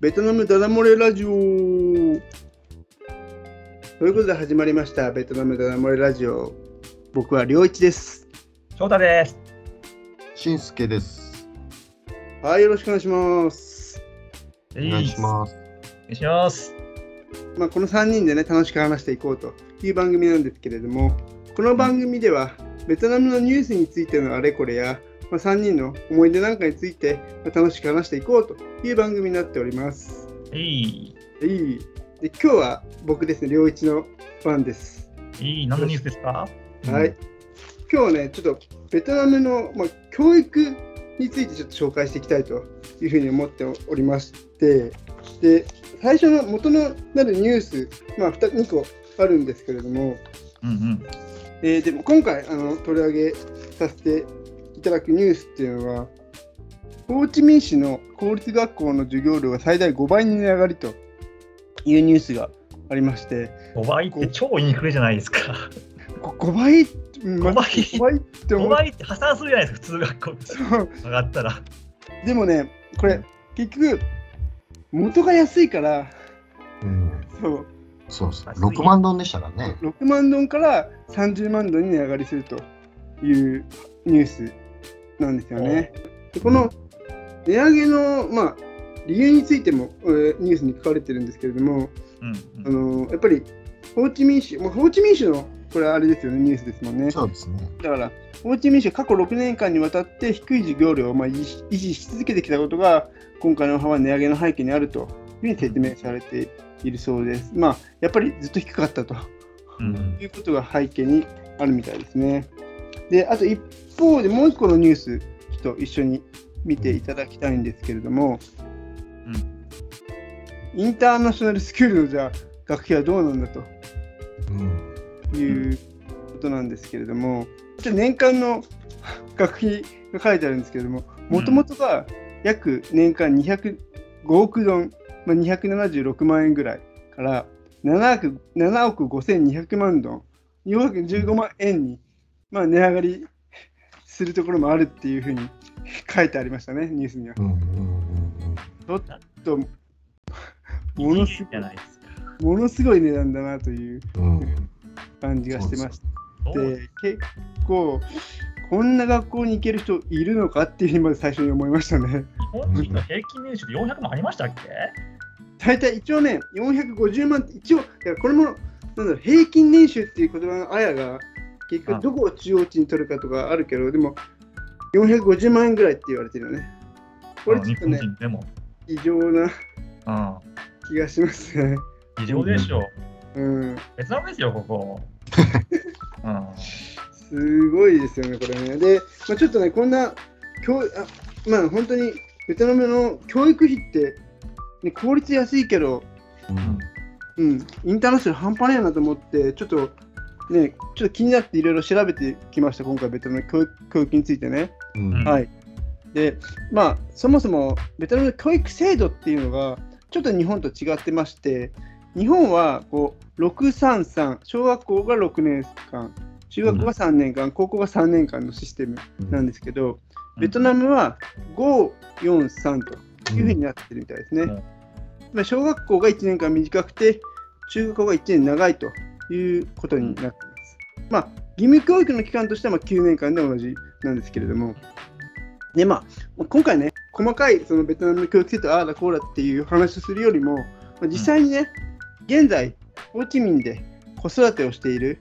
ベトナムダダ漏れラジオということで始まりましたベトナムダダ漏れラジオ僕は良一です翔太です。しんすけです。はいよろしくお願いしますおお願いします。お願いします。まあこの3人でね楽しく話していこうという番組なんですけれどもこの番組ではベトナムのニュースについてのあれこれや、まあ、3人の思い出なんかについてまあ楽しく話していこうという番組になっておりますいい。いいで今日は僕ですね良一のファンですいい。何のニュースですか？はい。。今日はね、ちょっとベトナムの、まあ、教育についてちょっと紹介していきたいというふうに思っておりまして、で、最初の元のなるニュース、まあ、2, 2個あるんですけれども、うんうん。えーでも今回あの取り上げさせていただくニュースっていうのは、ホーチミン市の公立学校の授業料が最大5倍に値上がりというニュースがありまして、5倍って超インフレじゃないですか。こ5倍、うんま5倍？5倍って思5っ倍って破産するじゃないですか、普通学校そう上がったら。でもね、これ、結局、元が安いから、うん。そう、そうそう。6万ドンでしたからね。6万ドンから30万ドンに値上がりするというニュースなんですよね。でこの値上げの、まあ、理由についても、えーニュースに書かれてるんですけれども、うんあのやっぱりホーチミン市、もうホーチミン市のこれあれですよね、ニュースですもんね。そうですね。だから、ホーチミン市は過去6年間にわたって低い授業料をまあ維持し続けてきたことが、今回のは値上げの背景にあるというふうに説明されているそうです。まあ、やっぱりずっと低かったとうんうんいうことが背景にあるみたいですね。で、あと一方でもう一個のニュース、ちょっと一緒に見ていただきたいんですけれども、インターナショナルスクールのじゃあ学費はどうなんだとうん。いうことなんですけれども、ちょっと年間の 学費が書いてあるんですけれども、もともとが約年間205億ドン、まあ、276万円ぐらいから7億 ,7 億5200万ドン、415万円に、まあ、値上がりするところもあるっていうふうに書いてありましたね、ニュースには。うん。うん。ちょっとものすいい。ものすごい値段だなという。感じがしてまして。結構こんな学校に行ける人いるのかっていうふうにまず最初に思いましたね。日本人の平均年収で400万ありましたっけ？大体一応ね450万って一応これもなんだろう平均年収っていう言葉のあやが結局どこを中央値に取るかとかあるけどでも450万円ぐらいって言われてるよね。これちょっとね人でも。異常なうん。気がしますね。異常でしょ。うん、ベトナムですよ、ここ。うん。すごいですよね、これね。で、まあ、ちょっとね、こんな教あ、まあ本当にベトナムの教育費って、ね、効率安いけど、うん。うん、インターナショナル半端ねえなと思って、ちょっとね、ちょっと気になっていろいろ調べてきました、今回、ベトナムの教育教育についてね。うん。はい。で、まあ、そもそもベトナムの教育制度っていうのが、ちょっと日本と違ってまして、日本はこう633、小学校が6年間、中学校が3年間、高校が3年間のシステムなんですけど、ベトナムは543というふうになってるみたいですね。うんまあ小学校が1年間短くて、中学校が1年長いということになっています。まあ、義務教育の期間としては9年間で同じなんですけれども、でまあ、今回ね、細かいそのベトナムの教育制度、ああだこうだっていう話をするよりも、まあ、実際にね、現在、ホーチミンで子育てをしている、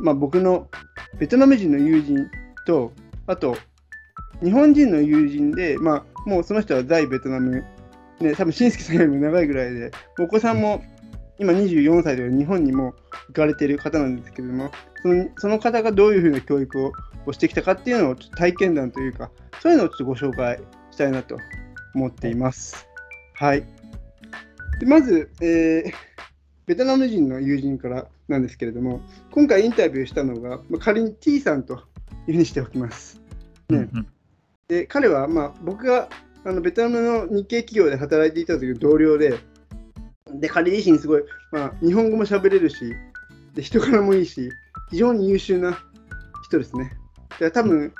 まあ、僕のベトナム人の友人と、あと、日本人の友人で、まあ、もうその人は在ベトナム、ね、多分しんすけさんよりも長いぐらいで、お子さんも今24歳で日本にも行かれている方なんですけれども、そのその方がどういうふうな教育ををしてきたかっていうのをちょっと体験談というか、そういうのをちょっとご紹介したいなと思っています。はい。でまず、えーベトナム人の友人からなんですけれども、今回インタビューしたのが、まあ、仮に T さんというふうにしておきます。ねうんで彼は、まあ、僕があのベトナムの日系企業で働いていた時の同僚で、で彼自身すごい、まあ、日本語も喋れるしで、人柄もいいし、非常に優秀な人ですね。で多分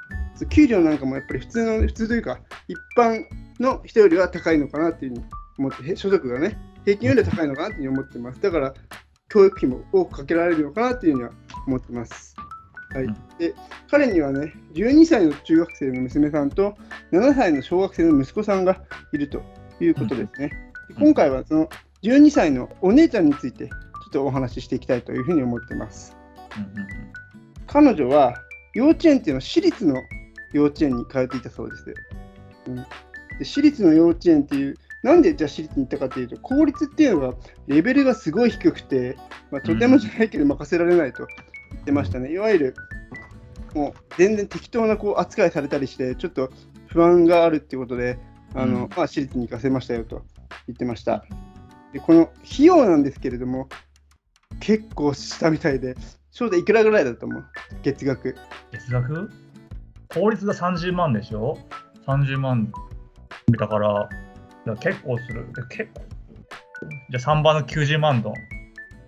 給料なんかもやっぱり普通の、普通というか、一般の人よりは高いのかなっていうふうに思って、へ所得がね、平均よりは高いのかなっていうふうに思ってます。だから、教育費も多くかけられるのかなっていうふうには思ってます。はいうん、で彼にはね、12歳の中学生の娘さんと7歳の小学生の息子さんがいるということですね。で今回はその12歳のお姉ちゃんについてちょっとお話ししていきたいというふうに思ってます。うんうん彼女は幼稚園っていうのは私立の幼稚園に通っていたそうです。うん、で私立の幼稚園っていう、なんでじゃあ私立に行ったかというと、公立っていうのがレベルがすごい低くて、まあ、とてもじゃないけど任せられないと言ってましたね。いわゆるもう全然適当なこう扱いされたりして、ちょっと不安があるっていうことで、あのうんまあ、私立に行かせましたよと言ってました。でこの費用なんですけれども、結構したみたいで、翔太いくらぐらいだと思う？月額。月額？公立が30万でしょ ?30 万だから、だから結構する。で結構じゃあ3番の90万ドン。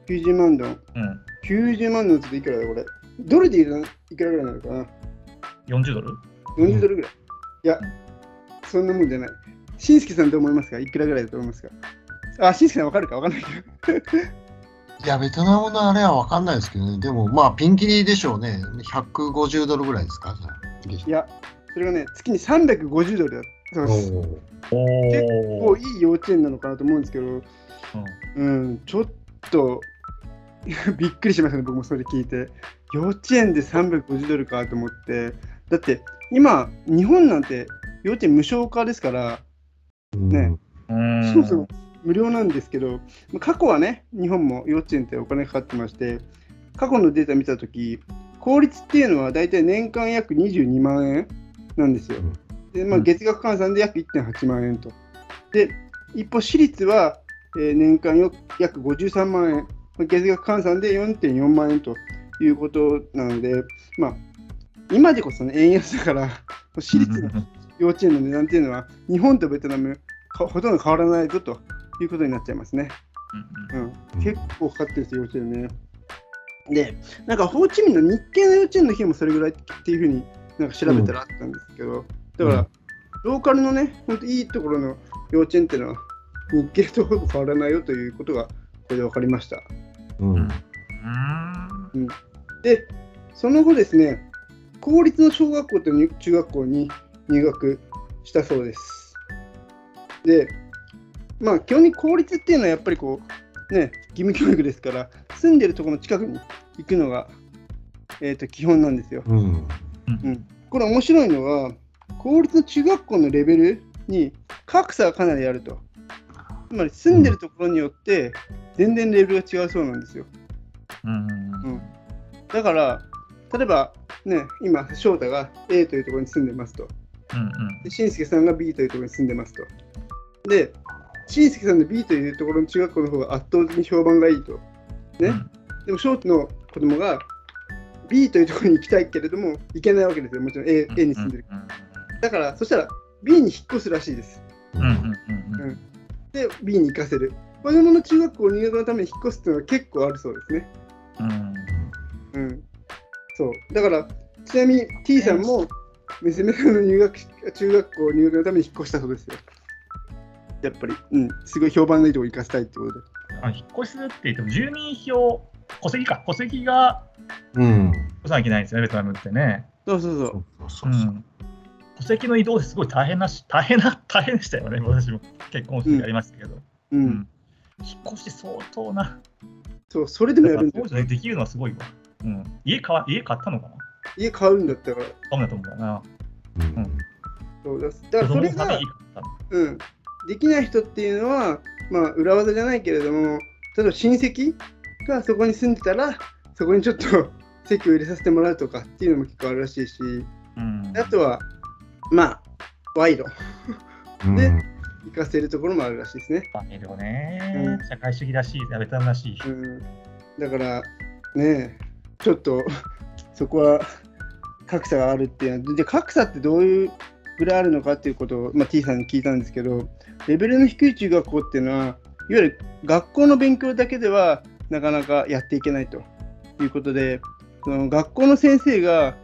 90万ドン。うん。90万ドンっていくらだこれ？ドルで言うといくらぐらいなのかな？40ドル ?40 ドルぐらい。いや、そんなもんじゃない。しんすけさんどう思いますか？いくらぐらいだと思いますか？あ、しんすけさんわかるか？わかんないけど。いや、ベトナムのあれは分かんないですけどね。でも、まあ、ピンキリでしょうね。150ドルぐらいですか？じゃあ。いや、それがね、月に350ドルだそうです。おーお結構お。いい幼稚園なのかなと思うんですけど、うん、ちょっと びっくりしましたね、僕もそれ聞いて。幼稚園で350ドルかと思って、だって今、日本なんて幼稚園無償化ですから、ねうん。そもそも無料なんですけど、まあ過去はね、日本も幼稚園ってお金かかってまして、過去のデータ見たとき、公立っていうのは大体年間約22万円なんですよ。でまあ、うん。月額換算で約1.8万円と。で、一方、私立は、えー年間よ約53万円、まあ月額換算で4.4万円ということなので、まあ、今でこそ、ね、円安だから、私立の幼稚園の値段っていうのは、日本とベトナム、かほとんど変わらないぞということになっちゃいますね。うんうん、結構かかってるんですよ、幼稚園ね。で、なんかホーチミンの日系の幼稚園の費用もそれぐらいっていうふうになんか調べたらあったんですけど、だから、うんローカルのね、本当いいところの幼稚園っていうのは、日系とほぼ変わらないよということがこれで分かりました。うんうん。で、その後ですね、公立の小学校とに中学校に入学したそうです。で、まあ、基本に公立っていうのはやっぱりこう、ね、義務教育ですから、住んでるところの近くに行くのが、えー、と基本なんですよ。うんうん、これ面白いのは、公立の中学校のレベルに格差がかなりあると。つまり住んでるところによって全然レベルが違うそうなんですよ。うん。だから、例えば、ね、今、翔太が A というところに住んでますと。うん。で、しんすけさんが B というところに住んでますと。で、しんすけさんの B というところの中学校の方が圧倒的に評判がいいと。ねでも、翔太の子供が B というところに行きたいけれども、行けないわけですよ。もちろん A, A に住んでる。だから、そしたら B に引っ越すらしいです。うん。で、B に行かせる。子供の中学校入学のために引っ越すっていうのは結構あるそうですね。うん。うん。そう。だから、ちなみに T さんも娘さんの入学し中学校入学のために引っ越したそうですよ。やっぱり、うん、すごい評判のいいとこ行かせたいってことで。あ引っ越しするって言っても、住民票、戸籍か、戸籍がうん越さなきゃいけないんですよね、ベトナムってね。そうそうそう。そうそううそう。ん。戸籍の移動ですごい大変なし、大変な、大変でしたよね、私も結婚式やりましたけど。うん。うん引っ越し相当な。そう、それでもやるんだよできるのはすごいわ。うん。家買わ家買ったのかな？家買うんだったから。ダメだと思うな。うんそうだだからそれがうん、できない人っていうのは、まあ、裏技じゃないけれども、例えば親戚がそこに住んでたら、そこにちょっと 席を入れさせてもらうとかっていうのも結構あるらしいし、うん。あとは、まあ、賄賂うんで行かせるところもあるらしいですね。まあいるよね、うん社会主義らしい、ベトナムらしい。うん、だから、ねえ、ちょっと そこは格差があるっていうで格差ってどういうぐらいあるのかっていうことを、まあ、T さんに聞いたんですけど、レベルの低い中学校っていうのは、いわゆる学校の勉強だけではなかなかやっていけないということで、その学校の先生が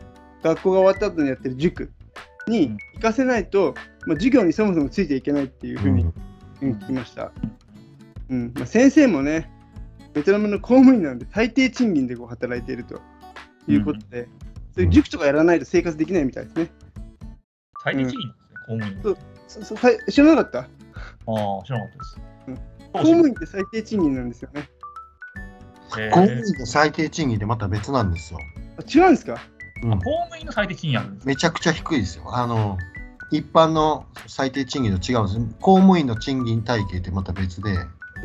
学校が終わった後にやってる塾に行かせないと、まあ、授業にそもそもついていけないっていうふうに聞きました。うん。まあ、先生もね、ベトナムの公務員なんで最低賃金でこう働いているということで、そういう塾とかやらないと生活できないみたいですね。最低賃金ですね、公務員。そう。そ知らなかった？ああ、知らなかったです。うん公公務員って最低賃金なんですよね。えー公務員と最低賃金でまた別なんですよ。あ違うんですか？うん公務員の最低賃金あるんですめちゃくちゃ低いですよ。あの、一般の最低賃金と違うんです。公務員の賃金体系ってまた別で、え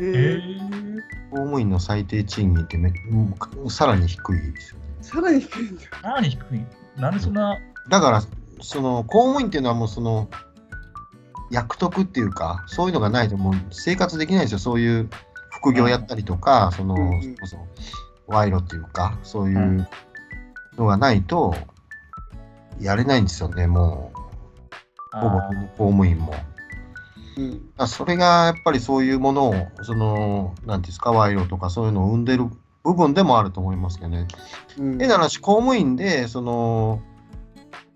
えーー、公務員の最低賃金ってめうんさらに低いですよね。さらに低いんだ。何低いなんでそんな、だから、その公務員っていうのはもうその、役得っていうか、そういうのがないともう生活できないですよ。そういう副業やったりとか、その、それこそ賄賂っていうか、そういうのがないと、やれないんですよね、もう、ほぼ公務員も。うん。それがやっぱりそういうものを、その、なんていうんですか、賄賂とかそういうのを生んでる部分でもあると思いますけどね。うん。変な話、公務員で、その、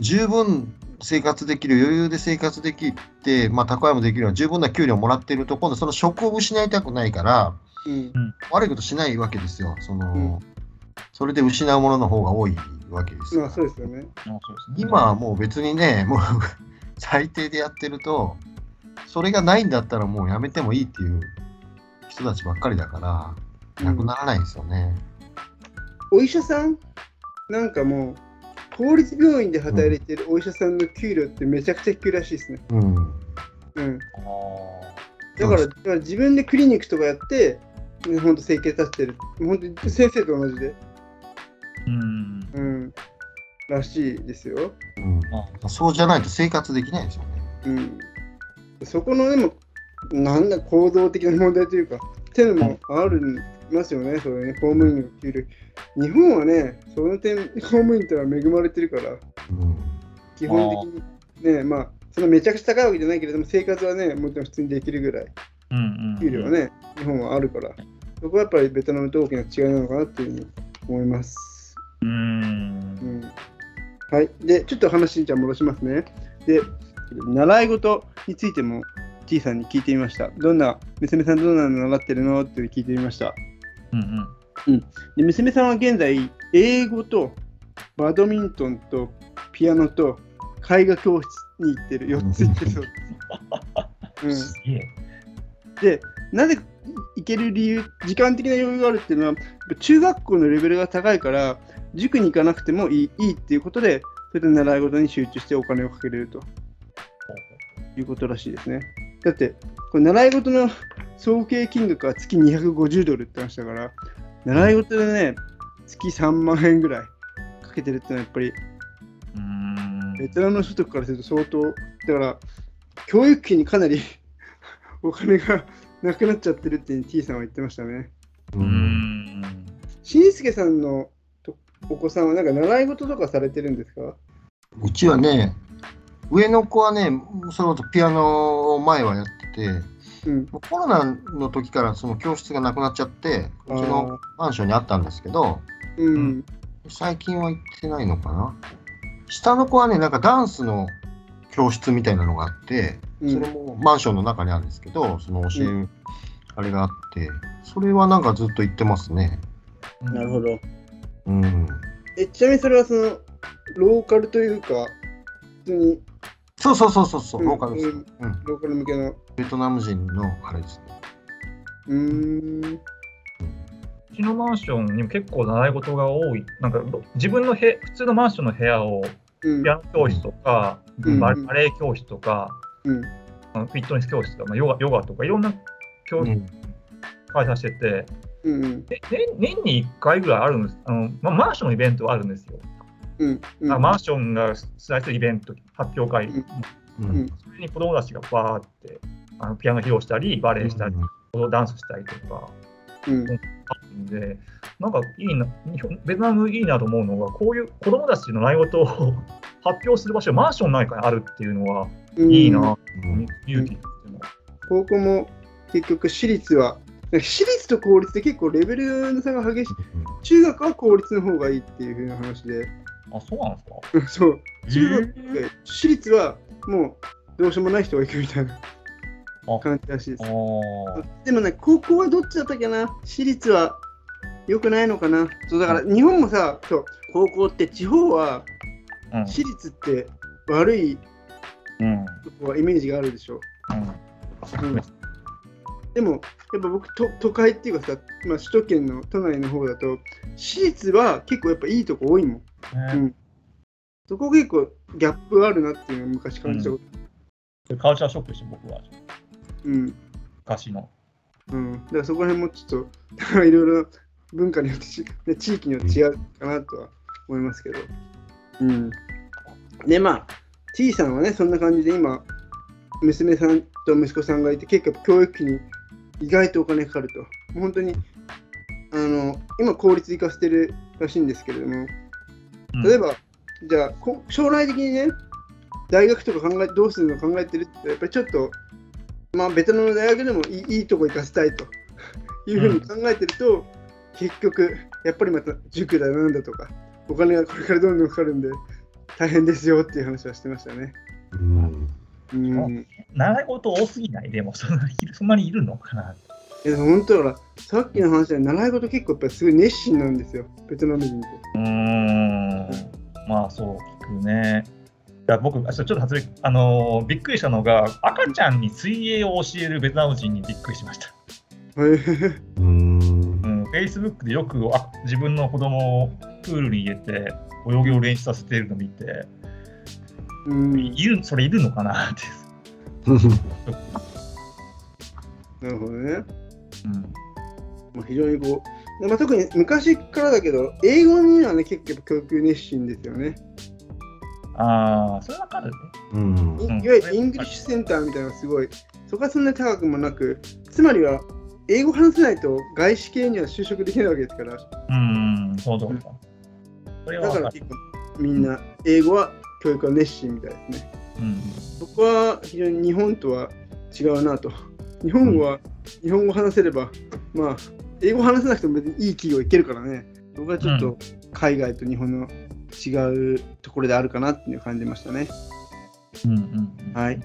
十分生活できる、余裕で生活できて、まあ、蓄えもできるような十分な給料をもらっていると、今度その職を失いたくないから、うん悪いことしないわけですよ。その、うんそれで失うものの方が多いわけですよ。まあそうですよね。あそうですね今はもう別にね、もう 最低でやってると、それがないんだったらもうやめてもいいっていう人たちばっかりだから、なくならないですよね。お医者さんなんかもう公立病院で働いてるお医者さんの給料ってめちゃくちゃ低いらしいですね。うん。うん、だからだから自分でクリニックとかやって、ね、ほんと生計立ってる。本当に先生と同じで。うん。うん。らしいですよ。うんあそうじゃないと生活できないですよね。うん。そこのでも、なんだ、構造的な問題というか、っていうのもあるんますよね、そういうね、公務員の給料。日本はね、その点、公務員ってのは恵まれてるから、うん。基本的にね、まあ、そのめちゃくちゃ高いわけじゃないけれども、生活はね、もちろん普通にできるぐらい。給料はね、日本はあるから、そこはやっぱりベトナムと大きな違いなのかなっていうふうに思います。う。うんんはい。で、ちょっと話じゃあ戻しますね。で、習い事についても T さんに聞いてみました。どんな、娘さんどんなの習ってるの？って聞いてみました。うんうん。で娘さんは現在、英語とバドミントンとピアノと絵画教室に行ってる、4つ行ってるそうです。うん、で、なぜ行ける理由、時間的な余裕があるっていうのは、中学校のレベルが高いから、塾に行かなくてもいいいいっていうことで、それで習い事に集中してお金をかけれるということらしいですね。だって、これ習い事の総計金額は月250ドルって話だから、習い事でね、月3万円ぐらいかけてるってのはやっぱり、うん。ベトナムの所得からすると相当、だから、教育費にかなり お金がなくなっちゃってるって T さんは言ってましたね。う。うんん。しんすけさんのとお子さんはなんか習い事とかされてるんですか？うちはね、上の子はね、そのピアノを前はやってて、うん。コロナの時からその教室がなくなっちゃって、うちのマンションにあったんですけど、うん。最近は行ってないのかな。下の子はね、なんかダンスの教室みたいなのがあって、うんそれもマンションの中にあるんですけど、その教え、うあれがあって、それはなんかずっと行ってますね。なるほど。うん。え、ちなみにそれはその、ローカルというか、普通にそうそうそうそうそう、うんローカルですうん。ローカル向けの。ベトナム人のあれですね。うーん。うちのマンションにも結構習い事が多い。なんか自分のへ普通のマンションの部屋をうんピアノ教室とか、うんババレエ教室とか、うん。あのフィットネス教室とか、まあ、ヨガヨガとかいろんな教室うん。開催してて、うんうん。で年年に1回ぐらいあるんです。あのまあ、マンションのイベントはあるんですよ。うん。うん。あマンションが主催するイベント、発表会、うんううんん。それに子供たちがバーってあのピアノ披露したり、バレエしたり、ダンスしたりとかうん。あるんで、なんかいいな、ベトナムいいなと思うのが、こういう子供たちの習い事を発表する場所がマンション内からあるっていうのはうんいいな、うん勇気としても。高校も結局私立は、私立と公立で結構レベルの差が激しい。中学は公立の方がいいっていう風な話で、あ、そうなんですか？うんそう。中学へで私立はもうどうしようもない人が行くみたいな。あ。感じらしいです。おでもね、高校はどっちだったっけな？私立は良くないのかな？そうだから日本もさ、そう高校って地方はうん。私立って悪いうん。とこはイメージがあるでしょ。うん。うん、でも、やっぱ僕都、都会っていうかさ、まあ、首都圏の都内の方だと、私立は結構やっぱいいとこ多いもん。うねん、そこ結構ギャップあるなっていうのを昔感じたこと。カルチャーショックでしょ、僕は。うん。昔の。うん。だからそこら辺もちょっと、いろいろ文化によって地域によって違うかなとは思いますけど。うん。で、まあ、T さんはね、そんな感じで今、娘さんと息子さんがいて、結構教育費に意外とお金かかると。本当に、あの、今、公立行かせてるらしいんですけれども、うん例えば、じゃあこ将来的にね、大学とか考えどうするの考えてるって、やっぱりちょっと、まあ、ベトナムの大学でもいいいいとこ行かせたいというふうに考えてると、結局、やっぱりまた塾だなんだとか、お金がこれからどんどんかかるんで、大変ですよっていう話はしてましたね。うんうん。習い事多すぎない？でもそんなにいるそんなにいるのかな？いや、本当ださっきの話で習い事結構やっぱりすごい熱心なんですよ、ベトナム人って。うーん。まあそう聞くね。いや僕、あちょっと初め、あのーびっくりしたのが、赤ちゃんに水泳を教えるベトナム人にびっくりしました。へえうんうん、Facebook でよくあ自分の子供をプールに入れて泳ぎを練習させているのを見て、うん、いるそれいるのかな？って。なるほどね。うんまあ、非常にこう、まあ、特に昔からだけど、英語にはね、結構教育熱心ですよね。ああ、それわかるね。うんいうんいわゆるイングリッシュセンターみたいなのがすごい、そこはそんなに高くもなく、つまりは、英語話せないと外資系には就職できないわけですから、うん、そうそうか。それはわかる。だから結構みんな英語は教育は熱心みたいですね。うんそこは非常に日本とは違うなと。日本は日本語話せれば、まあ、英語話せなくても別にいい企業行けるからね。僕はちょっと海外と日本の違うところであるかなっていう感じましたね。うんうんうんはい。